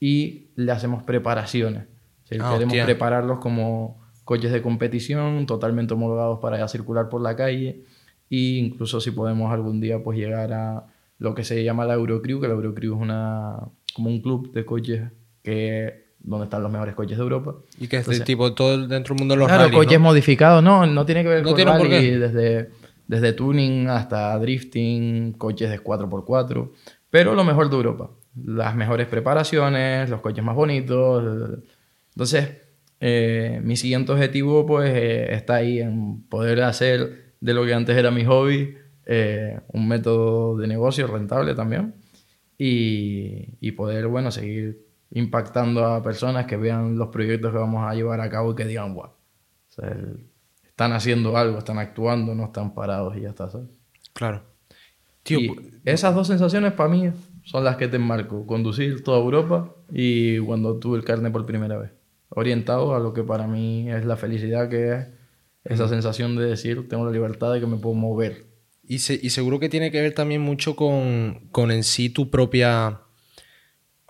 y le hacemos preparaciones. O sea, Ah, queremos prepararlos como coches de competición, totalmente homologados para ya circular por la calle e incluso si podemos algún día pues llegar a lo que se llama la Eurocrew, que la Eurocrew es una, como un club de coches que, donde están los mejores coches de Europa. Y que es Entonces- de tipo todo dentro del mundo de los Claro, rallies, coches ¿no? modificados, no, no tiene que ver No con tiene por rally, qué. desde, desde tuning hasta drifting, coches de 4x4, pero lo mejor de Europa. Las mejores preparaciones, los coches más bonitos. Entonces, eh, mi siguiente objetivo pues eh, está ahí en poder hacer de lo que antes era mi hobby eh, un método de negocio rentable también y, y, poder, bueno, seguir impactando a personas que vean los proyectos que vamos a llevar a cabo y que digan, wow, están haciendo algo, están actuando, no están parados y ya está, ¿sabes? Claro. Tío, esas dos sensaciones para mí son las que te enmarco. Conducir toda Europa y cuando tuve el carne por primera vez. Orientado a lo que para mí es la felicidad que es esa sensación de decir, tengo la libertad de que me puedo mover. Y, y seguro que tiene que ver también mucho con, con en sí tu propia,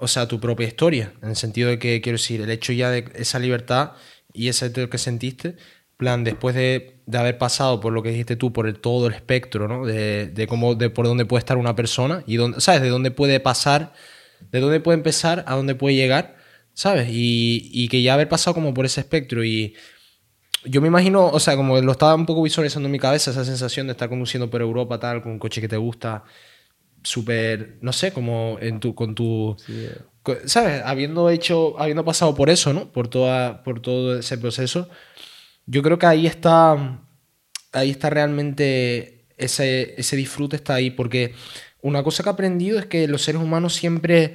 o sea, tu propia historia, en el sentido de que, quiero decir, el hecho ya de esa libertad y ese que sentiste, plan, después de, de, haber pasado por lo que dijiste tú, por todo el espectro, ¿no? De, de, cómo, de por dónde puede estar una persona y dónde, ¿sabes? De dónde puede pasar, de dónde puede empezar a dónde puede llegar, ¿sabes? Y, y que ya haber pasado como por ese espectro y yo me imagino, o sea, como lo estaba un poco visualizando en mi cabeza, esa sensación de estar conduciendo por Europa, tal, con un coche que te gusta, súper, no sé, como en tu, con tu, ¿sabes? Habiendo hecho, habiendo pasado por eso, ¿no? Por, toda, por todo ese proceso, yo creo que ahí está, ahí está realmente ese, ese disfrute está ahí, porque una cosa que he aprendido es que los seres humanos siempre,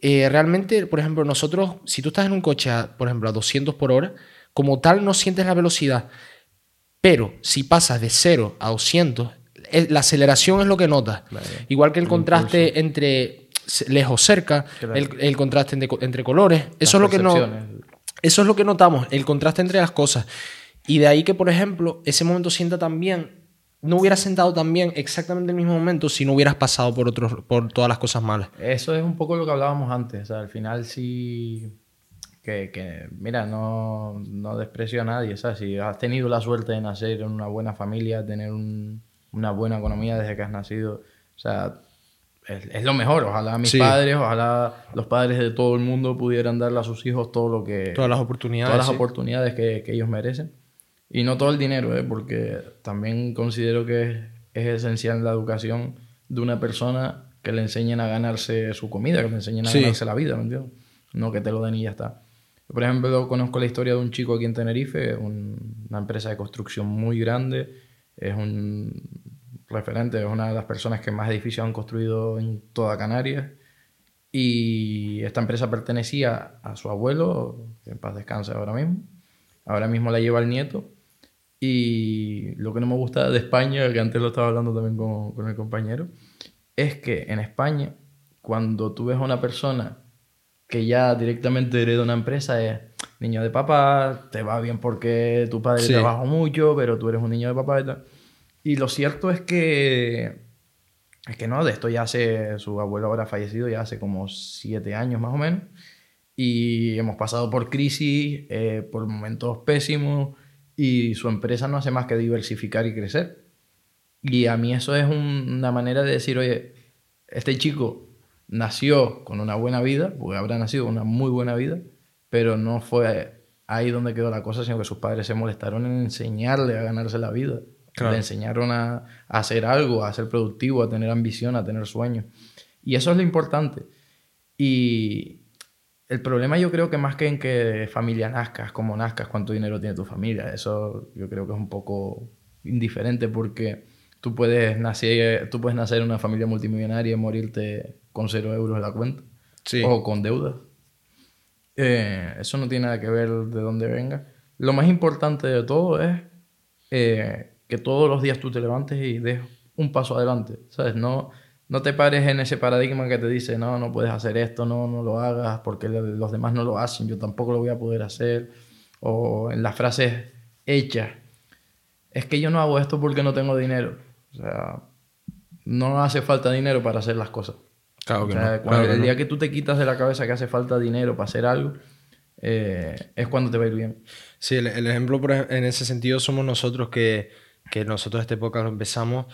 eh, realmente, por ejemplo, nosotros, si tú estás en un coche, por ejemplo, a 200 por hora, como tal no sientes la velocidad. Pero si pasas de 0 a 200, la aceleración es lo que notas. Igual que el, contraste entre lejos cerca, el, contraste entre, colores. Eso es, lo que no, eso es lo que notamos, el contraste entre las cosas. Y de ahí que, por ejemplo, ese momento sienta también, no hubieras sentado también exactamente el mismo momento si no hubieras pasado por, otros, por todas las cosas malas. Eso es un poco lo que hablábamos antes. al final sí que, mira, no, no, desprecio a nadie, si has tenido la suerte de nacer en una buena familia, tener una buena economía desde que has nacido, o sea, es, lo mejor. Ojalá mis padres, ojalá los padres de todo el mundo pudieran darle a sus hijos todo lo que... Todas las oportunidades. Todas las oportunidades que, que, ellos merecen. Y no todo el dinero, ¿eh? porque también considero que es, es esencial la educación de una persona que le enseñen a ganarse su comida, que le enseñen a ganarse la vida, ¿me entiendes? No que te lo den y ya está. Por ejemplo, conozco la historia de un chico aquí en Tenerife, una empresa de construcción muy grande, es un referente, es una de las personas que más edificios han construido en toda Canarias. Y esta empresa pertenecía a su abuelo, que en paz descanse ahora mismo. Ahora mismo la lleva el nieto. Y lo que no me gusta de España, que antes lo estaba hablando también con, con el compañero, es que en España, cuando tú ves a una persona que ya directamente hereda una empresa es niño de papá, te va bien porque tu padre trabaja mucho, pero tú eres un niño de papá y tal. Y lo cierto es que es que no, de esto ya hace, su abuelo ahora fallecido ya hace como siete años más o menos. Y hemos pasado por crisis, eh, por momentos pésimos, y su empresa no hace más que diversificar y crecer. Y a mí eso es una manera de decir, oye, este chico nació con una buena vida, porque habrá nacido con una muy buena vida, pero no fue ahí donde quedó la cosa, sino que sus padres se molestaron en enseñarle a ganarse la vida. Le enseñaron a, hacer algo, a ser productivo, a tener ambición, a tener sueños. Y eso es lo importante. Y el problema yo creo que más que en que familia nazcas, cómo nazcas, cuánto dinero tiene tu familia, eso yo creo que es un poco indiferente porque tú puedes nacer, tú puedes nacer en una familia multimillonaria y morirte con cero euros en la cuenta. O con deuda. Eh, eso no tiene nada que ver de dónde venga. Lo más importante de todo es eh, que todos los días tú te levantes y des un paso adelante. ¿Sabes? No, no te pares en ese paradigma que te dice, no, no puedes hacer esto, no, no lo hagas porque los demás no lo hacen, yo tampoco lo voy a poder hacer. O en las frases hechas, es que yo no hago esto porque no tengo dinero. O sea, no hace falta dinero para hacer las cosas. Claro que el día que tú te quitas de la cabeza que hace falta dinero para hacer algo, eh, es cuando te va a ir bien. Sí, el, ejemplo en ese sentido somos nosotros que, que nosotros esta época lo empezamos.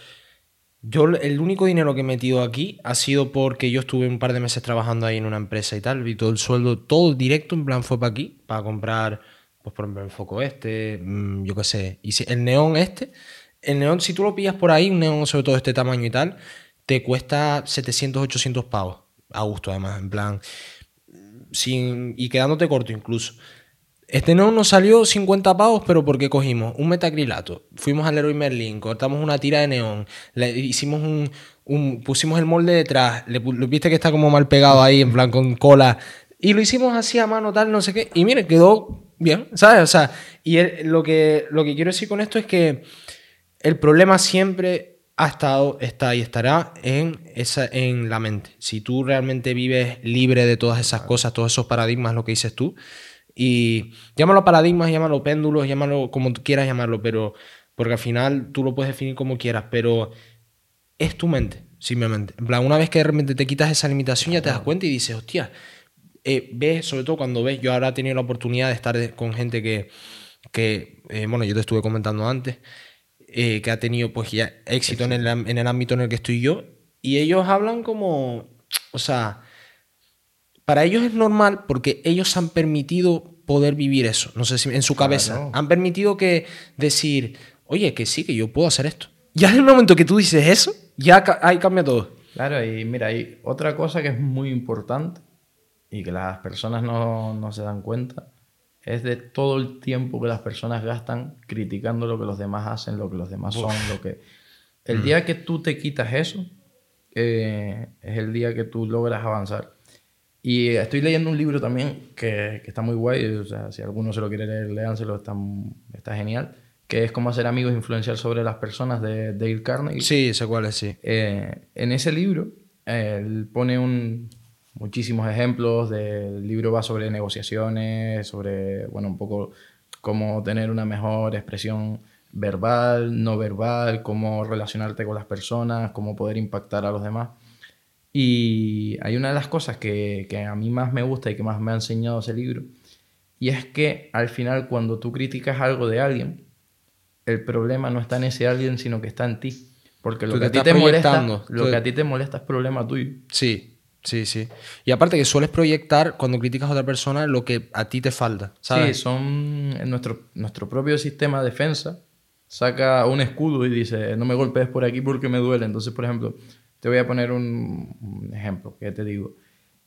Yo el único dinero que he metido aquí ha sido porque yo estuve un par de meses trabajando ahí en una empresa y tal, y todo el sueldo, todo directo en plan fue para aquí, para comprar, pues por ejemplo, el foco este, mm, yo qué sé, y el neón este, el neón si tú lo pillas por ahí, un neón sobre todo de este tamaño y tal, te cuesta 700, 800 pavos. A gusto, además, en plan. Sin, y quedándote corto incluso. Este no nos salió 50 pavos, pero porque cogimos un metacrilato, fuimos al Leroy Merlin, cortamos una tira de neón, le hicimos un, pusimos el molde detrás, viste que está como mal pegado ahí, en plan con cola, y lo hicimos así a mano, tal, no sé qué, y mire, quedó bien, ¿sabes? O sea, y lo, que, lo que quiero decir con esto es que el problema siempre ha estado, está y estará en, esa, en la mente. Si tú realmente vives libre de todas esas cosas, todos esos paradigmas, lo que dices tú, y llámalo paradigmas, llámalo péndulos, llámalo como quieras llamarlo, pero porque al final tú lo puedes definir como quieras, pero es tu mente, simplemente. En plan, una vez que de repente te quitas esa limitación, ya te das cuenta y dices, hostia, eh, ves, sobre todo cuando ves, yo ahora he tenido la oportunidad de estar con gente que, que eh, bueno, yo te estuve comentando antes, eh, que ha tenido pues ya éxito en el, en el ámbito en el que estoy yo, y ellos hablan como, o sea, para ellos es normal porque ellos han permitido poder vivir eso, no sé si en su cabeza, han permitido que decir, oye, que sí, que yo puedo hacer esto. Ya en el momento que tú dices eso, ya ahí cambia todo. Claro, y mira, hay otra cosa que es muy importante y que las personas no, no se dan cuenta, es de todo el tiempo que las personas gastan criticando lo que los demás hacen, lo que los demás son, lo que... El mm. día que tú te quitas eso, eh, es el día que tú logras avanzar. Y estoy leyendo un libro también que, que, está muy guay, o sea, si alguno se lo quiere leer, léanselo, está, está genial, que es Cómo hacer amigos e influenciar sobre las personas de Dale Carnegie. Sí, ese cuál es, sí. Eh, en ese libro, él pone un, muchísimos ejemplos, del libro va sobre negociaciones, sobre, bueno, un poco cómo tener una mejor expresión verbal, no verbal, cómo relacionarte con las personas, cómo poder impactar a los demás. Y hay una de las cosas que, que, a mí más me gusta y que más me ha enseñado ese libro, y es que al final cuando tú criticas algo de alguien, el problema no está en ese alguien, sino que está en ti. Porque lo, que a, ti te molesta, lo que a ti te molesta es problema tuyo. Sí, sí, sí. Y aparte que sueles proyectar cuando criticas a otra persona lo que a ti te falta, ¿sabes? Sí, son en nuestro, nuestro propio sistema de defensa saca un escudo y dice, no me golpees por aquí porque me duele. Entonces, por ejemplo, te voy a poner un, ejemplo, que te digo.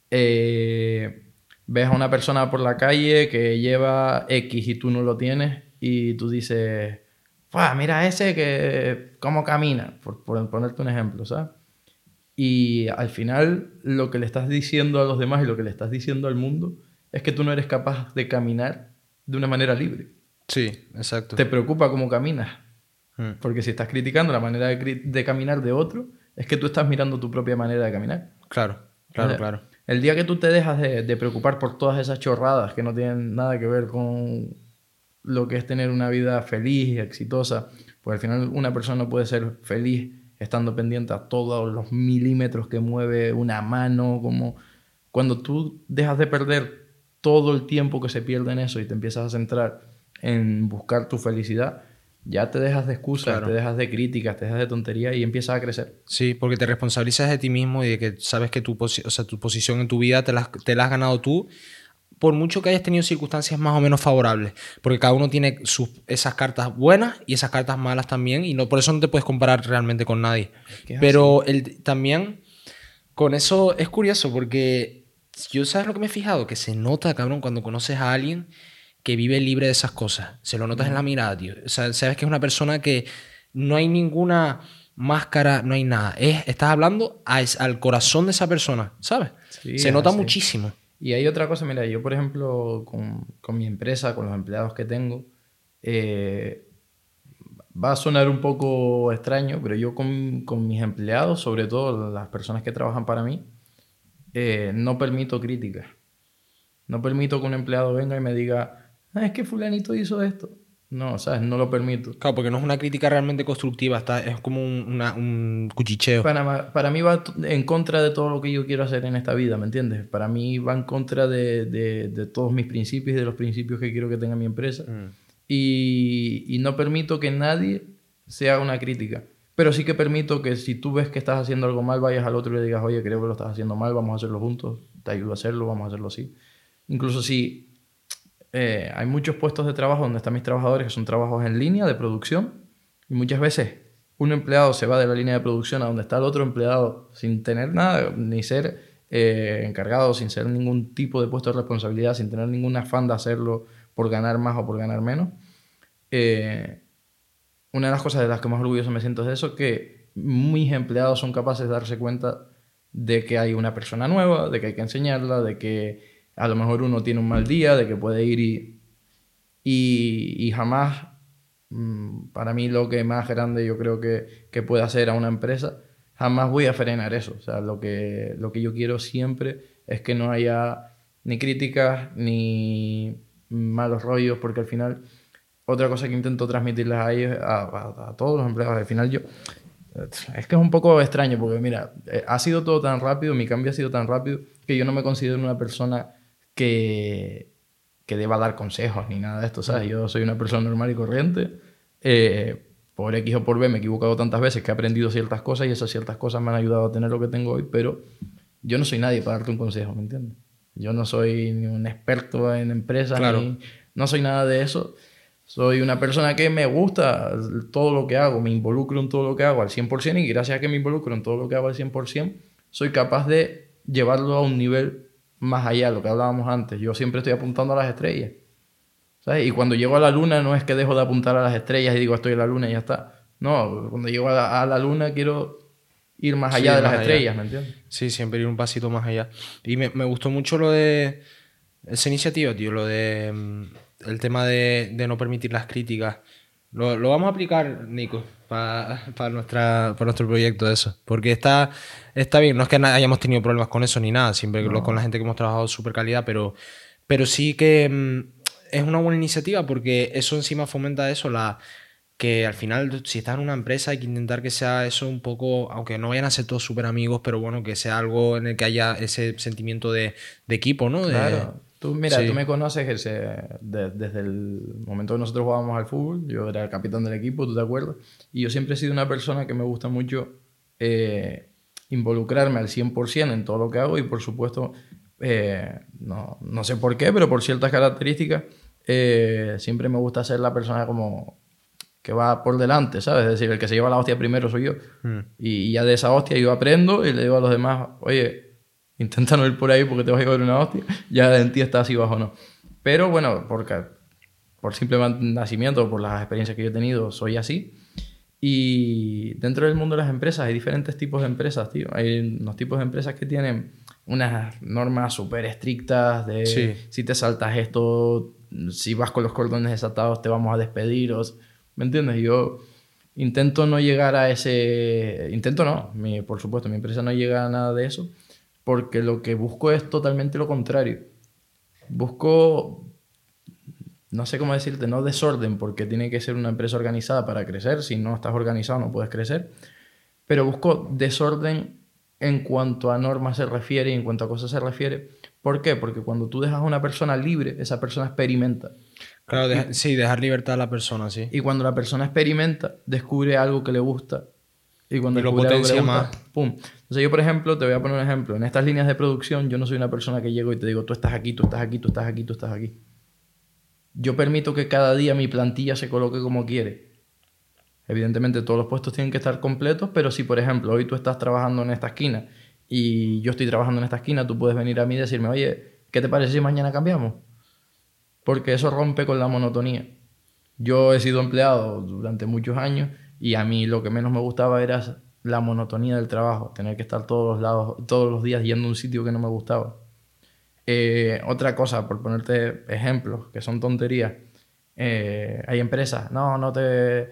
Eh, ves a una persona por la calle que lleva X y tú no lo tienes y tú dices, mira ese que cómo camina, por, ponerte un ejemplo, ¿sabes? Y al final lo que le estás diciendo a los demás y lo que le estás diciendo al mundo es que tú no eres capaz de caminar de una manera libre. Sí, exacto. Te preocupa cómo caminas. Hmm. Porque si estás criticando la manera de caminar de otro, es que tú estás mirando tu propia manera de caminar. Claro, claro, claro. El día que tú te dejas de, preocupar por todas esas chorradas que no tienen nada que ver con lo que es tener una vida feliz y exitosa, pues al final una persona no puede ser feliz estando pendiente a todos los milímetros que mueve una mano, como cuando tú dejas de perder todo el tiempo que se pierde en eso y te empiezas a centrar en buscar tu felicidad, ya te dejas de excusas, te dejas de críticas, te dejas de tontería y empiezas a crecer. Sí, porque te responsabilizas de ti mismo y de que sabes que tu, o sea, tu posición en tu vida te la, te la has ganado tú, por mucho que hayas tenido circunstancias más o menos favorables, porque cada uno tiene sus, esas cartas buenas y esas cartas malas también, y no, por eso no te puedes comparar realmente con nadie. Pero el, también con eso es curioso, porque yo sabes lo que me he fijado, que se nota, cabrón, cuando conoces a alguien que vive libre de esas cosas. Se lo notas en la mirada, tío. O sea, sabes que es una persona que no hay ninguna máscara, no hay nada. Es, estás hablando al corazón de esa persona, ¿sabes? Se nota muchísimo. Y hay otra cosa, mira, yo por ejemplo, con, con mi empresa, con los empleados que tengo, eh, va a sonar un poco extraño, pero yo con, con, mis empleados, sobre todo las personas que trabajan para mí, eh, no permito críticas. No permito que un empleado venga y me diga, es que fulanito hizo esto. No, ¿sabes? No lo permito. Claro, porque no es una crítica realmente constructiva, está, es como un, un cuchicheo. Para, para, mí va en contra de todo lo que yo quiero hacer en esta vida, ¿me entiendes? Para mí va en contra de, de, de todos mis principios y de los principios que quiero que tenga mi empresa. Mm. Y, y, no permito que nadie se haga una crítica. Pero sí que permito que si tú ves que estás haciendo algo mal, vayas al otro y le digas, oye, creo que lo estás haciendo mal, vamos a hacerlo juntos, te ayudo a hacerlo, vamos a hacerlo así. Incluso si eh, hay muchos puestos de trabajo donde están mis trabajadores que son trabajos en línea de producción y muchas veces un empleado se va de la línea de producción a donde está el otro empleado sin tener nada, ni ser eh, encargado, sin ser ningún tipo de puesto de responsabilidad, sin tener ningún afán de hacerlo por ganar más o por ganar menos. Eh, una de las cosas de las que más orgulloso me siento es de eso, que mis empleados son capaces de darse cuenta de que hay una persona nueva, de que hay que enseñarla, de que a lo mejor uno tiene un mal día, de que puede ir y... Y, jamás, mm, para mí lo que más grande yo creo que, que puede hacer a una empresa, jamás voy a frenar eso. O sea, lo que, lo que yo quiero siempre es que no haya ni críticas ni malos rollos, porque al final otra cosa que intento transmitirles a ellos, a, todos los empleados, al final yo... Es que es un poco extraño porque, mira, eh, ha sido todo tan rápido, mi cambio ha sido tan rápido, que yo no me considero una persona que, que deba dar consejos ni nada de esto, ¿sabes? Yo soy una persona normal y corriente. Eh, por X o por B me he equivocado tantas veces que he aprendido ciertas cosas y esas ciertas cosas me han ayudado a tener lo que tengo hoy, pero yo no soy nadie para darte un consejo, ¿me entiendes? Yo no soy ni un experto en empresas, ni, no soy nada de eso. Soy una persona que me gusta todo lo que hago, me involucro en todo lo que hago al 100% y gracias a que me involucro en todo lo que hago al 100%, soy capaz de llevarlo a un nivel más allá, lo que hablábamos antes. Yo siempre estoy apuntando a las estrellas. ¿sabes? Y cuando llego a la luna no es que dejo de apuntar a las estrellas y digo estoy en la luna y ya está. No, cuando llego a la, luna quiero ir más allá de las estrellas, ¿me entiendes? Sí, siempre ir un pasito más allá. Y me, me gustó mucho lo de esa iniciativa, tío, lo de mm, el tema de, de no permitir las críticas. Lo, lo, vamos a aplicar, Nico, para nuestra, para nuestro proyecto de eso. Porque está, está bien, no es que hayamos tenido problemas con eso ni nada, siempre con la gente que hemos trabajado super calidad, pero, pero sí que mm, es una buena iniciativa porque eso encima fomenta eso, la que al final, si estás en una empresa, hay que intentar que sea eso un poco, aunque no vayan a ser todos súper amigos, pero bueno, que sea algo en el que haya ese sentimiento de, de equipo, ¿no? Claro. Tú, mira, tú me conoces desde el momento que nosotros jugábamos al fútbol, yo era el capitán del equipo, ¿tú te acuerdas? Y yo siempre he sido una persona que me gusta mucho eh, involucrarme al 100% en todo lo que hago y por supuesto, eh, no, no, sé por qué, pero por ciertas características, eh, siempre me gusta ser la persona como que va por delante, ¿sabes? Es decir, el que se lleva la hostia primero soy yo. Hmm. Y, ya de esa hostia yo aprendo y le digo a los demás, oye, intenta no ir por ahí porque te vas a llevar una hostia. Ya en ti está así bajo no. Pero bueno, porque, por simple nacimiento, por las experiencias que yo he tenido, soy así. Y dentro del mundo de las empresas hay diferentes tipos de empresas, tío. Hay unos tipos de empresas que tienen unas normas súper estrictas de si te saltas esto, si vas con los cordones desatados te vamos a despedir. O, ¿Me entiendes? Yo intento no llegar a ese... Intento no, mi, por supuesto, mi empresa no llega a nada de eso, porque lo que busco es totalmente lo contrario. Busco, no sé cómo decirte, no desorden, porque tiene que ser una empresa organizada para crecer. Si no estás organizado no puedes crecer. Pero busco desorden en cuanto a normas se refiere y en cuanto a cosas se refiere. ¿Por qué? Porque cuando tú dejas a una persona libre, esa persona experimenta. Claro, sí, dejar libertad a la persona, sí. Y cuando la persona experimenta, descubre algo que le gusta. Y cuando lo potencia más. ¡Pum! Entonces yo, por ejemplo, te voy a poner un ejemplo. En estas líneas de producción, yo no soy una persona que llego y te digo, tú estás aquí, tú estás aquí, tú estás aquí, tú estás aquí. Yo permito que cada día mi plantilla se coloque como quiere. Evidentemente todos los puestos tienen que estar completos, pero si, por ejemplo, hoy tú estás trabajando en esta esquina y yo estoy trabajando en esta esquina, tú puedes venir a mí y decirme, oye, ¿qué te parece si mañana cambiamos? porque eso rompe con la monotonía. Yo he sido empleado durante muchos años y a mí lo que menos me gustaba era la monotonía del trabajo, tener que estar todos los, lados, todos los días yendo a un sitio que no me gustaba. Eh, otra cosa, por ponerte ejemplos, que son tonterías, eh, hay empresas, no, no te...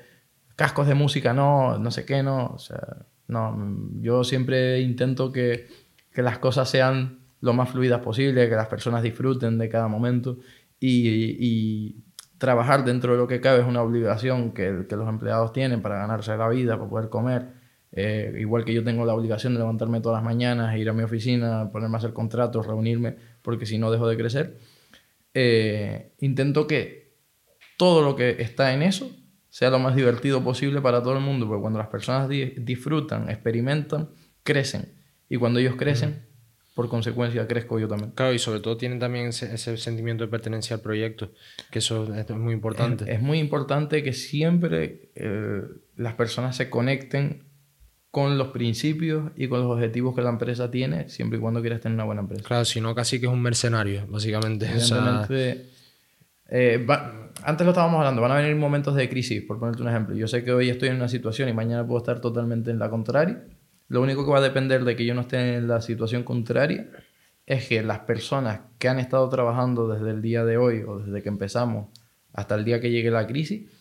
cascos de música, no, no sé qué, no, o sea, no, yo siempre intento que, que las cosas sean lo más fluidas posible, que las personas disfruten de cada momento y, trabajar dentro de lo que cabe es una obligación que, los empleados tienen para ganarse la vida, para poder comer. Eh, igual que yo tengo la obligación de levantarme todas las mañanas, ir a mi oficina, ponerme a hacer contratos, reunirme, porque si no dejo de crecer. Eh, intento que todo lo que está en eso sea lo más divertido posible para todo el mundo, porque cuando las personas disfrutan, experimentan, crecen. Y cuando ellos crecen, por consecuencia crezco yo también. Claro, y sobre todo tienen también ese, sentimiento de pertenencia al proyecto, que eso es muy importante. Es, muy importante que siempre eh, las personas se conecten con los principios y con los objetivos que la empresa tiene, siempre y cuando quieras tener una buena empresa. Claro, si no, casi que es un mercenario, básicamente. eh, antes lo estábamos hablando, van a venir momentos de crisis, por ponerte un ejemplo. Yo sé que hoy estoy en una situación y mañana puedo estar totalmente en la contraria. Lo único que va a depender de que yo no esté en la situación contraria es que las personas que han estado trabajando desde el día de hoy o desde que empezamos hasta el día que llegue la crisis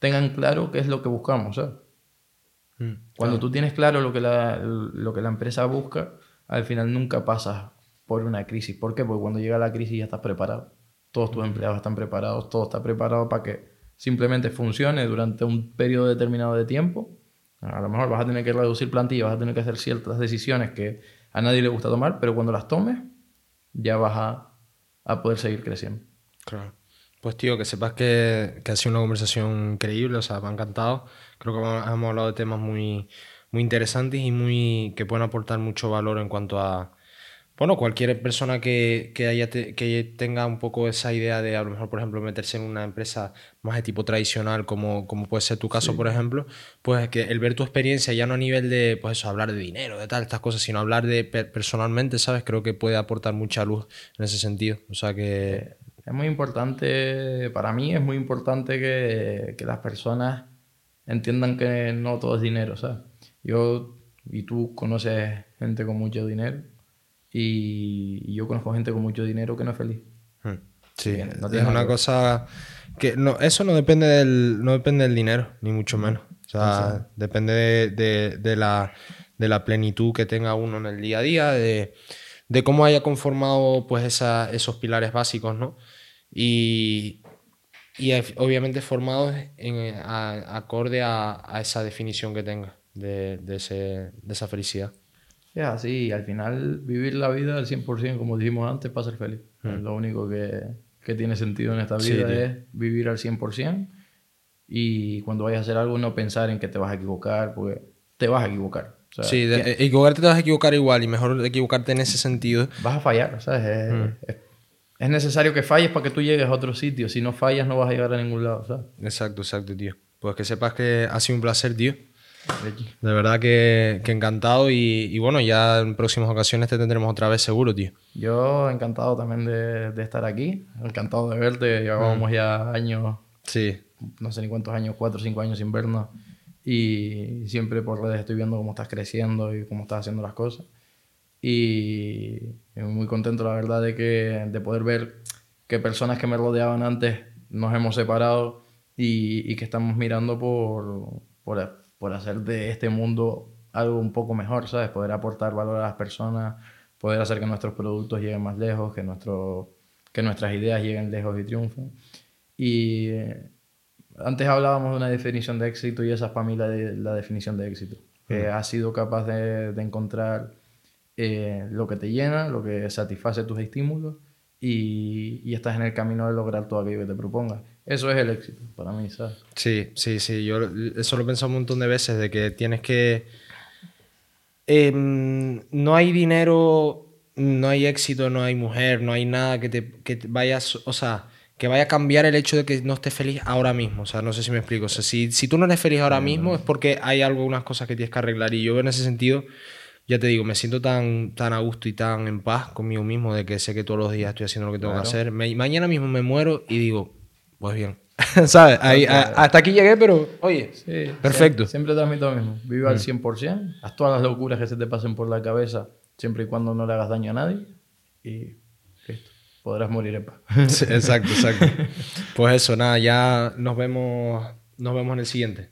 tengan claro qué es lo que buscamos. Mm, Cuando tú tienes claro lo que, la, lo que la empresa busca, al final nunca pasas por una crisis. ¿Por qué? Porque cuando llega la crisis ya estás preparado. Todos tus empleados están preparados, todo está preparado para que simplemente funcione durante un periodo determinado de tiempo. A lo mejor vas a tener que reducir plantilla, vas a tener que hacer ciertas decisiones que a nadie le gusta tomar, pero cuando las tomes ya vas a, a poder seguir creciendo. Claro. Pues tío, que sepas que, que ha sido una conversación increíble, o sea, me ha encantado. Creo que hemos hablado de temas muy, muy interesantes y muy, que pueden aportar mucho valor en cuanto a, bueno, cualquier persona que, que, haya que tenga un poco esa idea de a lo mejor, por ejemplo, meterse en una empresa más de tipo tradicional, como, como puede ser tu caso, por ejemplo, pues que el ver tu experiencia ya no a nivel de, pues eso, hablar de dinero, de tal, estas cosas, sino hablar de personalmente, ¿sabes? Creo que puede aportar mucha luz en ese sentido. O sea que... Es muy importante, para mí es muy importante que, que las personas entiendan que no todo es dinero, ¿sabes? Yo y tú conoces gente con mucho dinero y, yo conozco gente con mucho dinero que no es feliz. Hmm. Sí, no es una cosa que no, eso no depende del, no depende del dinero, ni mucho menos. O sea, depende de, de, la, de la plenitud que tenga uno en el día a día, de, de cómo haya conformado pues esa, esos pilares básicos, ¿no? Y, y obviamente formados en, acorde a, a, esa definición que tenga de, de, ese, de esa felicidad. Es así, al final vivir la vida al 100%, como dijimos antes, para ser feliz. Mm. lo único que, que, tiene sentido en esta vida es vivir al 100% y cuando vayas a hacer algo no pensar en que te vas a equivocar, porque te vas a equivocar. sí, de, equivocarte te vas a equivocar igual y mejor equivocarte en ese sentido. Vas a fallar, ¿sabes? Mm. Es, es, necesario que falles para que tú llegues a otro sitio. Si no fallas no vas a llegar a ningún lado, ¿sabes? Exacto, exacto, tío. Pues que sepas que ha sido un placer, tío. De verdad que, encantado y, bueno, ya en próximas ocasiones te tendremos otra vez seguro, tío. Yo encantado también de, estar aquí, encantado de verte, llevábamos mm. ya años, sí. no sé ni cuántos años, cuatro o cinco años sin vernos y siempre por redes estoy viendo cómo estás creciendo y cómo estás haciendo las cosas y muy contento la verdad de, que, de poder ver que personas que me rodeaban antes nos hemos separado y, y que estamos mirando por, por por hacer de este mundo algo un poco mejor, ¿sabes? Poder aportar valor a las personas, poder hacer que nuestros productos lleguen más lejos, que, nuestro, que nuestras ideas lleguen lejos y triunfen. Y eh, antes hablábamos de una definición de éxito y esa es para mí la, la definición de éxito. Que has sido capaz de, de encontrar eh, lo que te llena, lo que satisface tus estímulos y, y, estás en el camino de lograr todo aquello que te propongas. Eso es el éxito para mí, ¿sabes? Sí, sí, sí. Yo eso lo he pensado un montón de veces, de que tienes que... Em, no hay dinero, no hay éxito, no hay mujer, no hay nada que te, que vayas... O sea, que vaya a cambiar el hecho de que no estés feliz ahora mismo. O sea, no sé si me explico. O sea, si, si tú no eres feliz ahora mismo es porque hay algunas cosas que tienes que arreglar. Y yo en ese sentido ya te digo, me siento tan, tan a gusto y tan en paz conmigo mismo de que sé que todos los días estoy haciendo lo que tengo que hacer. mañana mismo me muero y digo, pues bien. ¿Sabes? hasta aquí llegué, pero oye, perfecto. Siempre, transmito lo mismo. Vive al 100%, mm. haz todas las locuras que se te pasen por la cabeza, siempre y cuando no le hagas daño a nadie. Y listo, podrás morir en paz. exacto, exacto. Pues eso, nada, ya nos vemos, nos vemos en el siguiente.